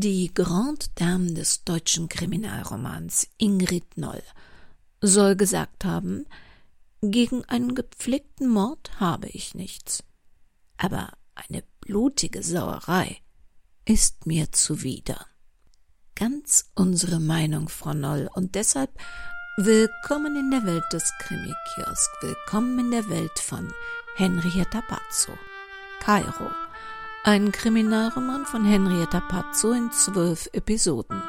Die Grande Dame des deutschen Kriminalromans Ingrid Noll soll gesagt haben, gegen einen gepflegten Mord habe ich nichts. Aber eine blutige Sauerei ist mir zuwider. Ganz unsere Meinung, Frau Noll, und deshalb willkommen in der Welt des Krimi-Kiosk, willkommen in der Welt von Henrietta Pazzo. Kairo. Ein Kriminalroman von Henrietta Pazzo in zwölf Episoden.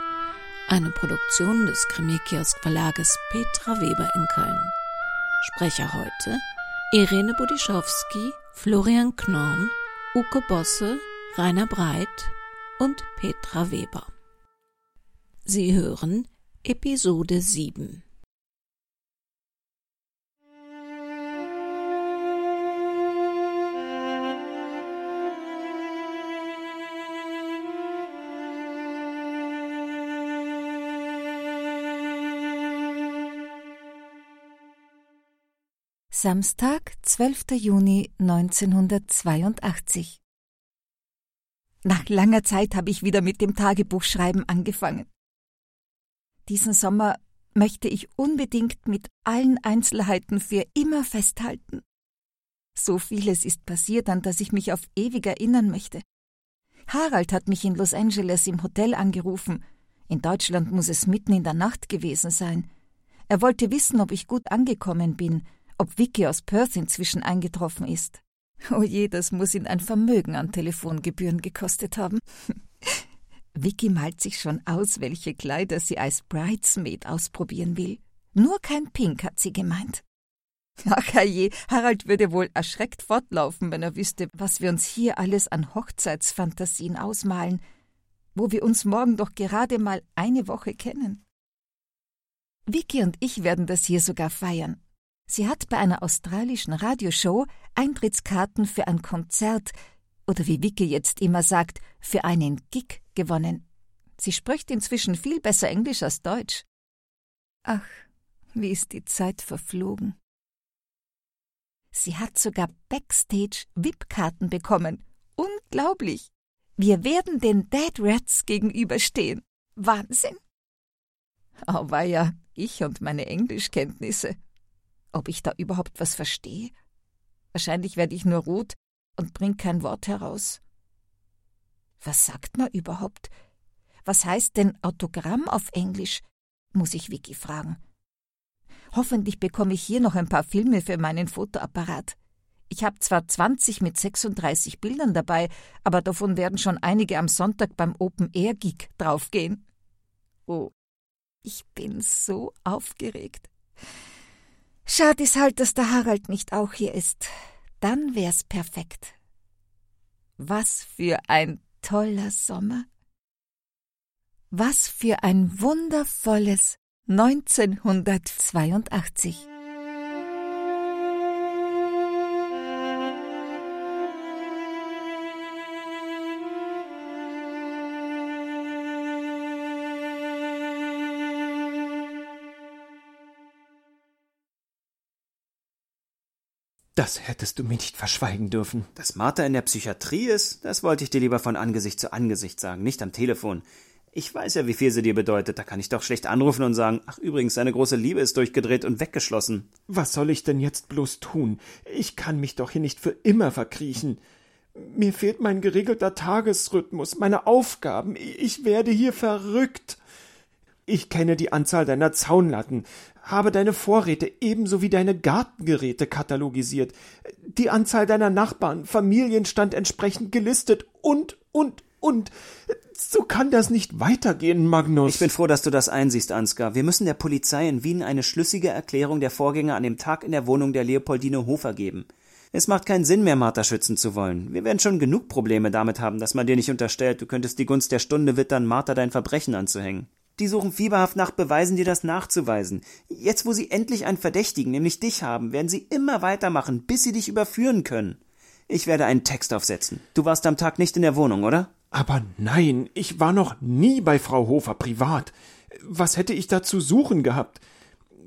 Eine Produktion des Krimi-Kiosk Verlages Petra Weber in Köln. Sprecher heute Irene Budischowski, Florian Knorn, Uke Bosse, Rainer Breit und Petra Weber. Sie hören Episode 7. Samstag, 12. Juni 1982. Nach langer Zeit habe ich wieder mit dem Tagebuchschreiben angefangen. Diesen Sommer möchte ich unbedingt mit allen Einzelheiten für immer festhalten. So vieles ist passiert, an das ich mich auf ewig erinnern möchte. Harald hat mich in Los Angeles im Hotel angerufen. In Deutschland muss es mitten in der Nacht gewesen sein. Er wollte wissen, ob ich gut angekommen bin ob Vicky aus Perth inzwischen eingetroffen ist. Oh je, das muss ihn ein Vermögen an Telefongebühren gekostet haben. Vicky malt sich schon aus, welche Kleider sie als Bridesmaid ausprobieren will. Nur kein Pink, hat sie gemeint. Ach je, Harald würde wohl erschreckt fortlaufen, wenn er wüsste, was wir uns hier alles an Hochzeitsfantasien ausmalen, wo wir uns morgen doch gerade mal eine Woche kennen. Vicky und ich werden das hier sogar feiern. Sie hat bei einer australischen Radioshow Eintrittskarten für ein Konzert oder wie Vicky jetzt immer sagt, für einen Gig gewonnen. Sie spricht inzwischen viel besser Englisch als Deutsch. Ach, wie ist die Zeit verflogen. Sie hat sogar Backstage VIP-Karten bekommen. Unglaublich. Wir werden den Dead Rats gegenüberstehen. Wahnsinn. Ja, ich und meine Englischkenntnisse. Ob ich da überhaupt was verstehe? Wahrscheinlich werde ich nur rot und bring kein Wort heraus. Was sagt man überhaupt? Was heißt denn Autogramm auf Englisch? muss ich Vicky fragen. Hoffentlich bekomme ich hier noch ein paar Filme für meinen Fotoapparat. Ich habe zwar 20 mit 36 Bildern dabei, aber davon werden schon einige am Sonntag beim Open Air Gig draufgehen. Oh, ich bin so aufgeregt. Schade ist halt, dass der Harald nicht auch hier ist. Dann wär's perfekt. Was für ein toller Sommer. Was für ein wundervolles 1982. Das hättest du mir nicht verschweigen dürfen. Dass Martha in der Psychiatrie ist, das wollte ich dir lieber von Angesicht zu Angesicht sagen, nicht am Telefon. Ich weiß ja, wie viel sie dir bedeutet, da kann ich doch schlecht anrufen und sagen, ach übrigens, seine große Liebe ist durchgedreht und weggeschlossen. Was soll ich denn jetzt bloß tun? Ich kann mich doch hier nicht für immer verkriechen. Mir fehlt mein geregelter Tagesrhythmus, meine Aufgaben. Ich werde hier verrückt. Ich kenne die Anzahl deiner Zaunlatten, habe deine Vorräte ebenso wie deine Gartengeräte katalogisiert, die Anzahl deiner Nachbarn, Familienstand entsprechend gelistet und, und, und. So kann das nicht weitergehen, Magnus. Ich bin froh, dass du das einsiehst, Ansgar. Wir müssen der Polizei in Wien eine schlüssige Erklärung der Vorgänge an dem Tag in der Wohnung der Leopoldine Hofer geben. Es macht keinen Sinn mehr, Martha schützen zu wollen. Wir werden schon genug Probleme damit haben, dass man dir nicht unterstellt, du könntest die Gunst der Stunde wittern, Martha dein Verbrechen anzuhängen. Die suchen fieberhaft nach Beweisen, dir das nachzuweisen. Jetzt, wo sie endlich einen Verdächtigen, nämlich dich haben, werden sie immer weitermachen, bis sie dich überführen können. Ich werde einen Text aufsetzen. Du warst am Tag nicht in der Wohnung, oder? Aber nein, ich war noch nie bei Frau Hofer privat. Was hätte ich da zu suchen gehabt?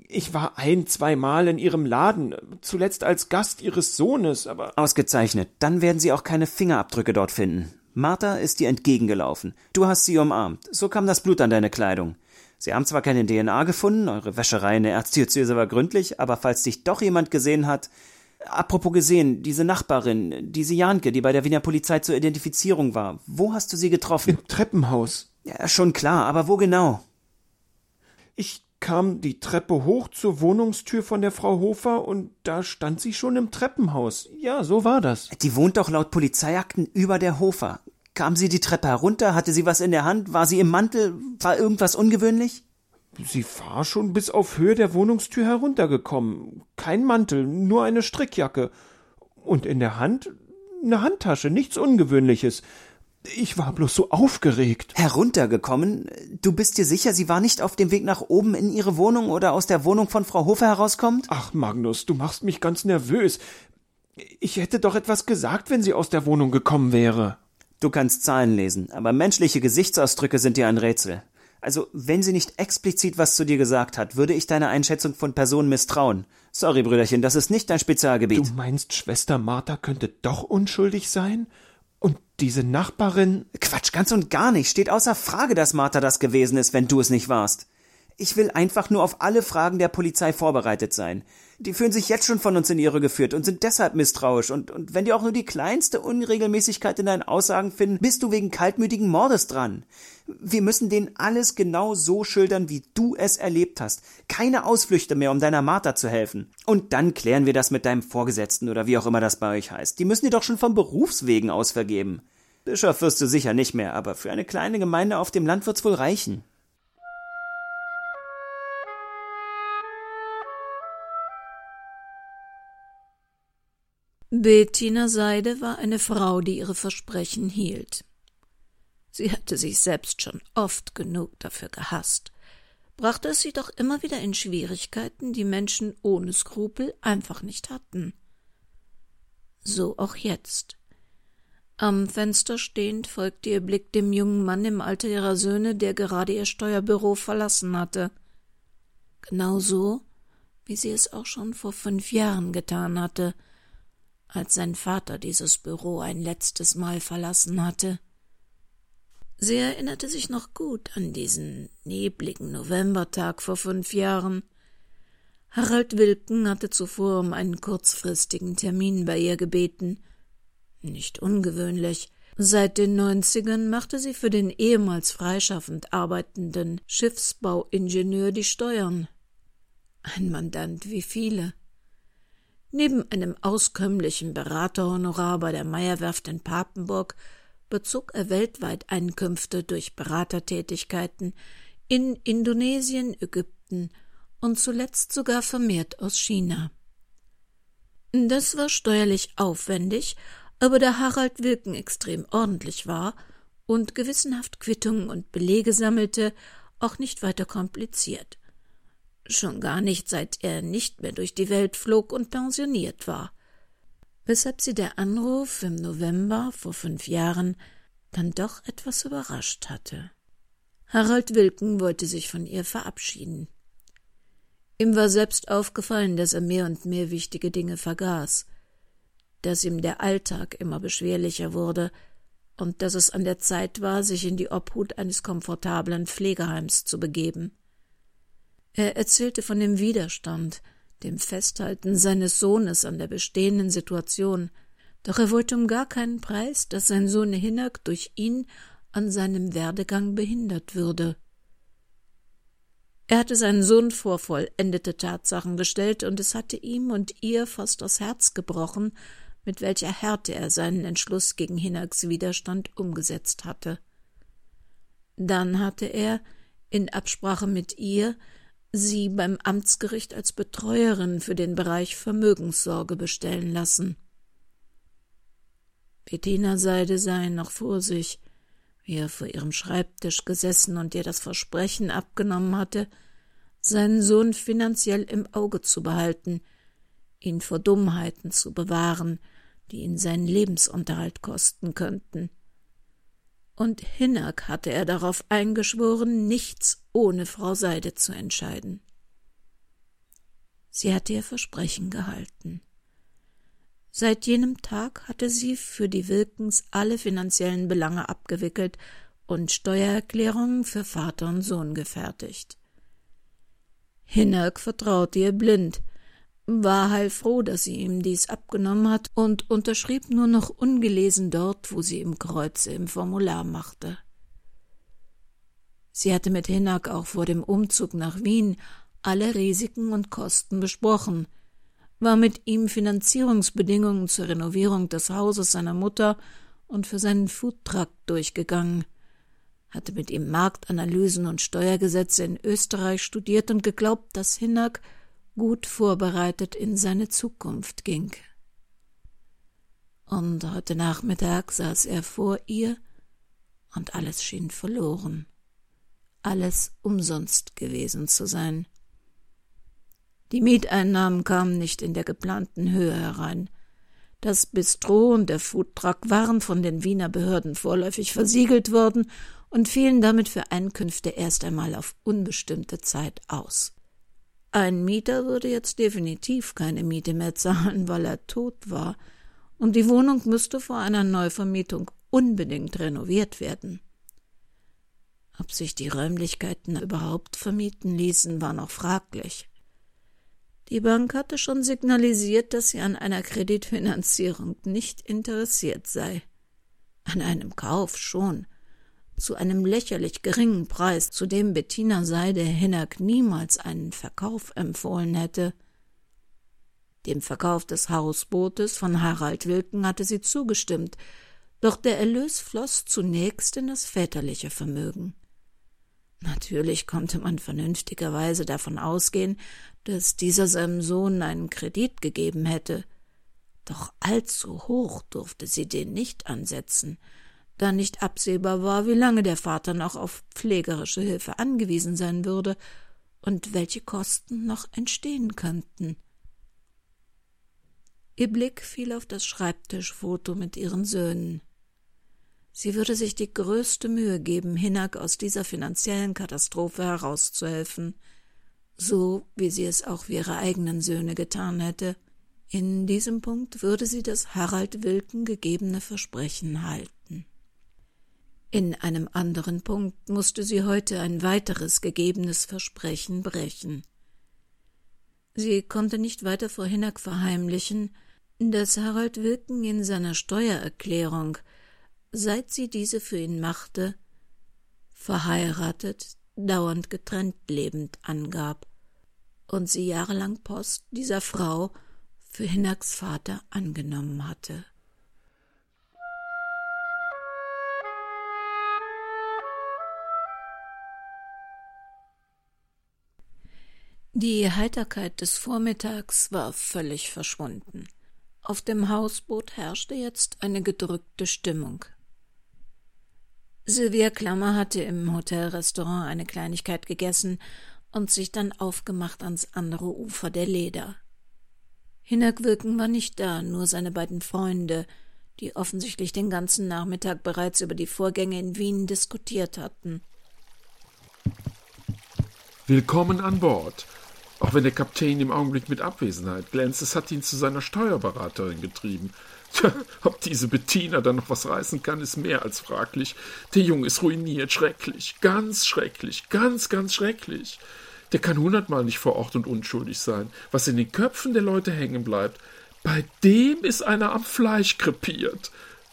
Ich war ein, zweimal in ihrem Laden, zuletzt als Gast ihres Sohnes, aber. Ausgezeichnet. Dann werden sie auch keine Fingerabdrücke dort finden. Martha ist dir entgegengelaufen. Du hast sie umarmt. So kam das Blut an deine Kleidung. Sie haben zwar keine DNA gefunden, eure Wäscherei in der Erzdiözese war gründlich, aber falls dich doch jemand gesehen hat, Apropos gesehen, diese Nachbarin, diese Janke, die bei der Wiener Polizei zur Identifizierung war, wo hast du sie getroffen? Im Treppenhaus. Ja, schon klar, aber wo genau? Ich kam die Treppe hoch zur Wohnungstür von der Frau Hofer und da stand sie schon im Treppenhaus. Ja, so war das. Die wohnt doch laut Polizeiakten über der Hofer. Kam sie die Treppe herunter? Hatte sie was in der Hand? War sie im Mantel? War irgendwas ungewöhnlich? Sie war schon bis auf Höhe der Wohnungstür heruntergekommen. Kein Mantel, nur eine Strickjacke. Und in der Hand eine Handtasche, nichts Ungewöhnliches. Ich war bloß so aufgeregt. Heruntergekommen? Du bist dir sicher, sie war nicht auf dem Weg nach oben in ihre Wohnung oder aus der Wohnung von Frau Hofer herauskommt? Ach, Magnus, du machst mich ganz nervös. Ich hätte doch etwas gesagt, wenn sie aus der Wohnung gekommen wäre. Du kannst Zahlen lesen, aber menschliche Gesichtsausdrücke sind dir ein Rätsel. Also, wenn sie nicht explizit was zu dir gesagt hat, würde ich deiner Einschätzung von Personen misstrauen. Sorry, Brüderchen, das ist nicht dein Spezialgebiet. Du meinst, Schwester Martha könnte doch unschuldig sein? Diese Nachbarin. Quatsch, ganz und gar nicht. Steht außer Frage, dass Martha das gewesen ist, wenn du es nicht warst. Ich will einfach nur auf alle Fragen der Polizei vorbereitet sein. Die fühlen sich jetzt schon von uns in Irre geführt und sind deshalb misstrauisch. Und, und wenn die auch nur die kleinste Unregelmäßigkeit in deinen Aussagen finden, bist du wegen kaltmütigen Mordes dran. Wir müssen denen alles genau so schildern, wie du es erlebt hast. Keine Ausflüchte mehr, um deiner Martha zu helfen. Und dann klären wir das mit deinem Vorgesetzten oder wie auch immer das bei euch heißt. Die müssen dir doch schon vom Berufswegen aus vergeben. Bischof wirst du sicher nicht mehr, aber für eine kleine Gemeinde auf dem Land wird's wohl reichen. Bettina Seide war eine Frau, die ihre Versprechen hielt. Sie hatte sich selbst schon oft genug dafür gehasst, brachte es sie doch immer wieder in Schwierigkeiten, die Menschen ohne Skrupel einfach nicht hatten. So auch jetzt. Am Fenster stehend folgte ihr Blick dem jungen Mann im Alter ihrer Söhne, der gerade ihr Steuerbüro verlassen hatte. Genau so, wie sie es auch schon vor fünf Jahren getan hatte, als sein Vater dieses Büro ein letztes Mal verlassen hatte. Sie erinnerte sich noch gut an diesen nebligen Novembertag vor fünf Jahren. Harald Wilken hatte zuvor um einen kurzfristigen Termin bei ihr gebeten. Nicht ungewöhnlich. Seit den Neunzigern machte sie für den ehemals freischaffend arbeitenden Schiffsbauingenieur die Steuern. Ein Mandant wie viele. Neben einem auskömmlichen Beraterhonorar bei der Meierwerft in Papenburg bezog er weltweit Einkünfte durch Beratertätigkeiten in Indonesien, Ägypten und zuletzt sogar vermehrt aus China. Das war steuerlich aufwendig, aber da Harald Wilken extrem ordentlich war und gewissenhaft Quittungen und Belege sammelte, auch nicht weiter kompliziert. Schon gar nicht, seit er nicht mehr durch die Welt flog und pensioniert war weshalb sie der Anruf im November vor fünf Jahren dann doch etwas überrascht hatte. Harald Wilken wollte sich von ihr verabschieden. Ihm war selbst aufgefallen, dass er mehr und mehr wichtige Dinge vergaß, dass ihm der Alltag immer beschwerlicher wurde und dass es an der Zeit war, sich in die Obhut eines komfortablen Pflegeheims zu begeben. Er erzählte von dem Widerstand, dem Festhalten seines Sohnes an der bestehenden Situation, doch er wollte um gar keinen Preis, dass sein Sohn Hinak durch ihn an seinem Werdegang behindert würde. Er hatte seinen Sohn vor vollendete Tatsachen gestellt, und es hatte ihm und ihr fast das Herz gebrochen, mit welcher Härte er seinen Entschluss gegen Hinaks Widerstand umgesetzt hatte. Dann hatte er, in Absprache mit ihr, sie beim Amtsgericht als Betreuerin für den Bereich Vermögenssorge bestellen lassen. Bettina Seide sah ihn noch vor sich, wie er vor ihrem Schreibtisch gesessen und ihr das Versprechen abgenommen hatte, seinen Sohn finanziell im Auge zu behalten, ihn vor Dummheiten zu bewahren, die ihn seinen Lebensunterhalt kosten könnten und Hinnack hatte er darauf eingeschworen, nichts ohne Frau Seide zu entscheiden. Sie hatte ihr Versprechen gehalten. Seit jenem Tag hatte sie für die Wilkens alle finanziellen Belange abgewickelt und Steuererklärungen für Vater und Sohn gefertigt. Hinnerk vertraute ihr blind, war heilfroh, dass sie ihm dies abgenommen hat und unterschrieb nur noch ungelesen dort, wo sie ihm Kreuze im Formular machte. Sie hatte mit Hinnack auch vor dem Umzug nach Wien alle Risiken und Kosten besprochen, war mit ihm Finanzierungsbedingungen zur Renovierung des Hauses seiner Mutter und für seinen Foodtruck durchgegangen, hatte mit ihm Marktanalysen und Steuergesetze in Österreich studiert und geglaubt, dass Hinnack gut vorbereitet in seine Zukunft ging. Und heute Nachmittag saß er vor ihr, und alles schien verloren, alles umsonst gewesen zu sein. Die Mieteinnahmen kamen nicht in der geplanten Höhe herein. Das Bistro und der Foodtruck waren von den Wiener Behörden vorläufig versiegelt worden und fielen damit für Einkünfte erst einmal auf unbestimmte Zeit aus. Ein Mieter würde jetzt definitiv keine Miete mehr zahlen, weil er tot war, und die Wohnung müsste vor einer Neuvermietung unbedingt renoviert werden. Ob sich die Räumlichkeiten überhaupt vermieten ließen, war noch fraglich. Die Bank hatte schon signalisiert, dass sie an einer Kreditfinanzierung nicht interessiert sei. An einem Kauf schon, zu einem lächerlich geringen Preis, zu dem Bettina Seide Hinnack niemals einen Verkauf empfohlen hätte. Dem Verkauf des Hausbootes von Harald Wilken hatte sie zugestimmt, doch der Erlös floss zunächst in das väterliche Vermögen. Natürlich konnte man vernünftigerweise davon ausgehen, dass dieser seinem Sohn einen Kredit gegeben hätte, doch allzu hoch durfte sie den nicht ansetzen, da nicht absehbar war, wie lange der Vater noch auf pflegerische Hilfe angewiesen sein würde und welche Kosten noch entstehen könnten. Ihr Blick fiel auf das Schreibtischfoto mit ihren Söhnen. Sie würde sich die größte Mühe geben, Hinnack aus dieser finanziellen Katastrophe herauszuhelfen, so wie sie es auch für ihre eigenen Söhne getan hätte. In diesem Punkt würde sie das Harald Wilken gegebene Versprechen halten. In einem anderen Punkt musste sie heute ein weiteres gegebenes Versprechen brechen. Sie konnte nicht weiter vor Hinnack verheimlichen, dass Harald Wilken in seiner Steuererklärung, seit sie diese für ihn machte, verheiratet, dauernd getrennt lebend angab und sie jahrelang Post dieser Frau für Hinnacks Vater angenommen hatte. Die Heiterkeit des Vormittags war völlig verschwunden. Auf dem Hausboot herrschte jetzt eine gedrückte Stimmung. Sylvia Klammer hatte im Hotelrestaurant eine Kleinigkeit gegessen und sich dann aufgemacht ans andere Ufer der Leder. Hinnerk Wirken war nicht da, nur seine beiden Freunde, die offensichtlich den ganzen Nachmittag bereits über die Vorgänge in Wien diskutiert hatten. Willkommen an Bord. Auch wenn der Kapitän im Augenblick mit Abwesenheit glänzt, es hat ihn zu seiner Steuerberaterin getrieben. Tja, ob diese Bettina dann noch was reißen kann, ist mehr als fraglich. Der Junge ist ruiniert, schrecklich, ganz schrecklich, ganz, ganz schrecklich. Der kann hundertmal nicht vor Ort und unschuldig sein. Was in den Köpfen der Leute hängen bleibt, bei dem ist einer am Fleisch krepiert.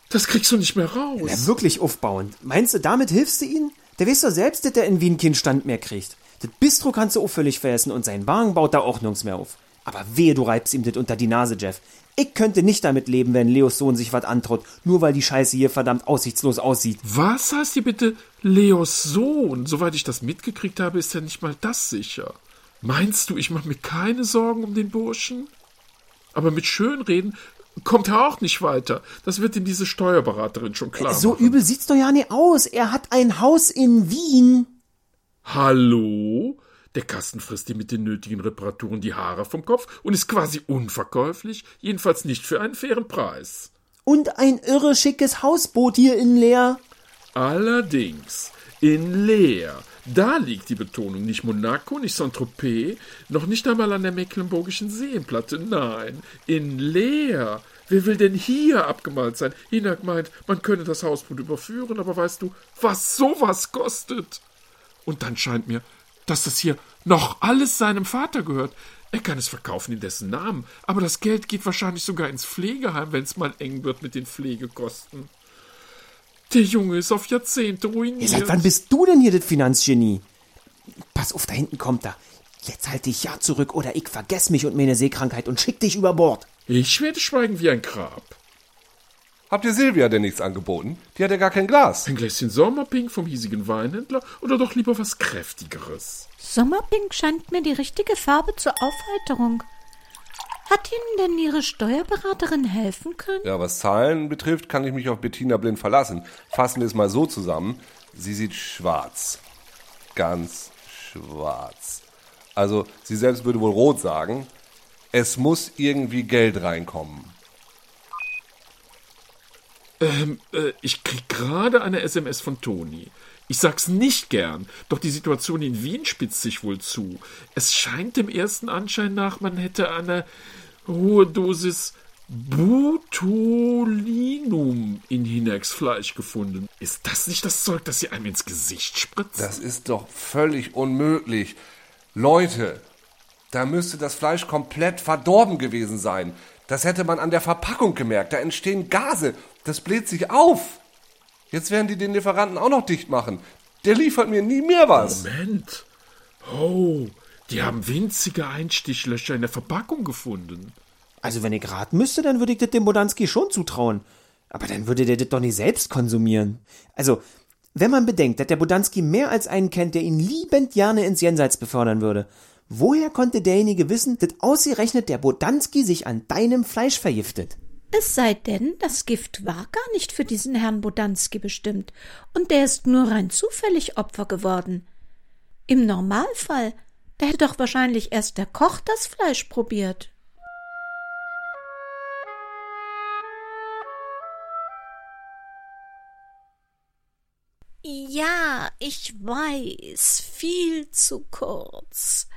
Das kriegst du nicht mehr raus. Ja, wirklich aufbauend. Meinst du, damit hilfst du ihm? Der weiß doch selbst, dass der in Wien keinen Stand mehr kriegt. Das Bistro kannst du auch völlig vergessen und sein Wagen baut da auch nirgends mehr auf. Aber wehe, du reibst ihm das unter die Nase, Jeff. Ich könnte nicht damit leben, wenn Leos Sohn sich was antraut, nur weil die Scheiße hier verdammt aussichtslos aussieht. Was heißt hier bitte Leos Sohn? Soweit ich das mitgekriegt habe, ist ja nicht mal das sicher. Meinst du, ich mache mir keine Sorgen um den Burschen? Aber mit Schönreden kommt er auch nicht weiter. Das wird ihm diese Steuerberaterin schon klar. So machen. übel sieht's doch ja nicht aus. Er hat ein Haus in Wien. Hallo? Der Kasten frisst dir mit den nötigen Reparaturen die Haare vom Kopf und ist quasi unverkäuflich, jedenfalls nicht für einen fairen Preis. Und ein irre schickes Hausboot hier in Leer. Allerdings, in Leer, da liegt die Betonung nicht Monaco, nicht Saint-Tropez, noch nicht einmal an der Mecklenburgischen Seenplatte, nein, in Leer, Wer will denn hier abgemalt sein? Hinak meint, man könne das Hausboot überführen, aber weißt du, was sowas kostet? Und dann scheint mir, dass das hier noch alles seinem Vater gehört. Er kann es verkaufen in dessen Namen, aber das Geld geht wahrscheinlich sogar ins Pflegeheim, wenn es mal eng wird mit den Pflegekosten. Der Junge ist auf Jahrzehnte ruiniert. Ja, seit wann bist du denn hier das Finanzgenie? Pass auf, da hinten kommt er. Jetzt halt dich ja zurück oder ich vergess mich und meine Seekrankheit und schick dich über Bord. Ich werde schweigen wie ein Grab. Habt ihr Silvia denn nichts angeboten? Die hat ja gar kein Glas. Ein Gläschen Sommerpink vom hiesigen Weinhändler oder doch lieber was Kräftigeres? Sommerpink scheint mir die richtige Farbe zur Aufheiterung. Hat Ihnen denn Ihre Steuerberaterin helfen können? Ja, was Zahlen betrifft, kann ich mich auf Bettina Blind verlassen. Fassen wir es mal so zusammen. Sie sieht schwarz. Ganz schwarz. Also, sie selbst würde wohl rot sagen. Es muss irgendwie Geld reinkommen. Ähm, äh, ich krieg gerade eine SMS von Toni. Ich sag's nicht gern, doch die Situation in Wien spitzt sich wohl zu. Es scheint dem ersten Anschein nach, man hätte eine hohe Dosis Butolinum in Hineks Fleisch gefunden. Ist das nicht das Zeug, das sie einem ins Gesicht spritzt? Das ist doch völlig unmöglich. Leute, da müsste das Fleisch komplett verdorben gewesen sein. Das hätte man an der Verpackung gemerkt. Da entstehen Gase. Das bläht sich auf. Jetzt werden die den Lieferanten auch noch dicht machen. Der liefert mir nie mehr was. Moment. Oh, die haben winzige Einstichlöcher in der Verpackung gefunden. Also wenn ich raten müsste, dann würde ich das dem Bodanski schon zutrauen. Aber dann würde der das doch nicht selbst konsumieren. Also, wenn man bedenkt, dass der Bodanski mehr als einen kennt, der ihn liebend gerne ins Jenseits befördern würde, woher konnte derjenige wissen, dass ausgerechnet der Bodanski sich an deinem Fleisch vergiftet? Es sei denn, das Gift war gar nicht für diesen Herrn Bodanski bestimmt, und der ist nur rein zufällig Opfer geworden. Im Normalfall, da hätte doch wahrscheinlich erst der Koch das Fleisch probiert. Ja, ich weiß, viel zu kurz.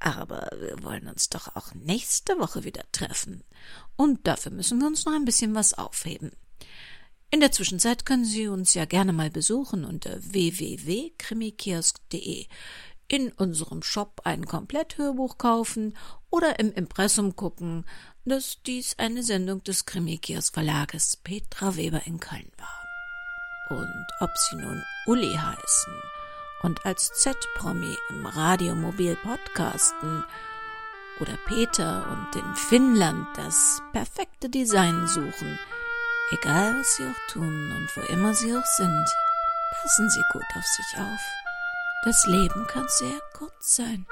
Aber wir wollen uns doch auch nächste Woche wieder treffen. Und dafür müssen wir uns noch ein bisschen was aufheben. In der Zwischenzeit können Sie uns ja gerne mal besuchen unter www.krimikiosk.de, in unserem Shop ein Kompletthörbuch kaufen oder im Impressum gucken, dass dies eine Sendung des Krimikiosk Verlages Petra Weber in Köln war. Und ob Sie nun Uli heißen und als Z-Promi im Radiomobil podcasten oder Peter und in Finnland das perfekte Design suchen, egal was Sie auch tun und wo immer Sie auch sind, passen Sie gut auf sich auf. Das Leben kann sehr kurz sein.